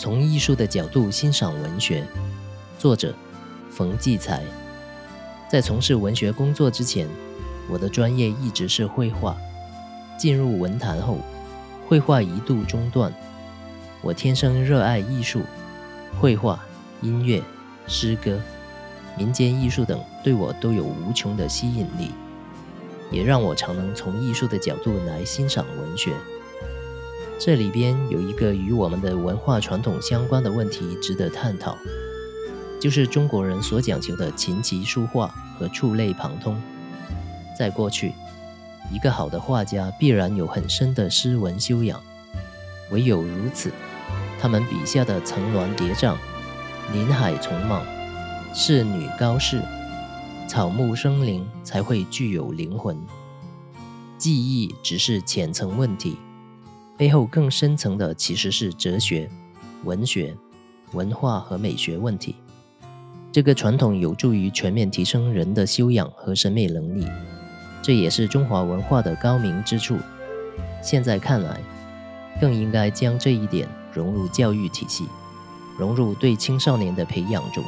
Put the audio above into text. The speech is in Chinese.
从艺术的角度欣赏文学，作者冯骥才。在从事文学工作之前，我的专业一直是绘画。进入文坛后，绘画一度中断。我天生热爱艺术，绘画、音乐、诗歌、民间艺术等，对我都有无穷的吸引力，也让我常能从艺术的角度来欣赏文学。这里边有一个与我们的文化传统相关的问题值得探讨，就是中国人所讲求的琴棋书画和触类旁通。在过去，一个好的画家必然有很深的诗文修养，唯有如此，他们笔下的层峦叠嶂、林海丛莽、仕女高士、草木生灵才会具有灵魂。技艺只是浅层问题。背后更深层的其实是哲学、文学、文化和美学问题。这个传统有助于全面提升人的修养和审美能力，这也是中华文化的高明之处。现在看来，更应该将这一点融入教育体系，融入对青少年的培养中。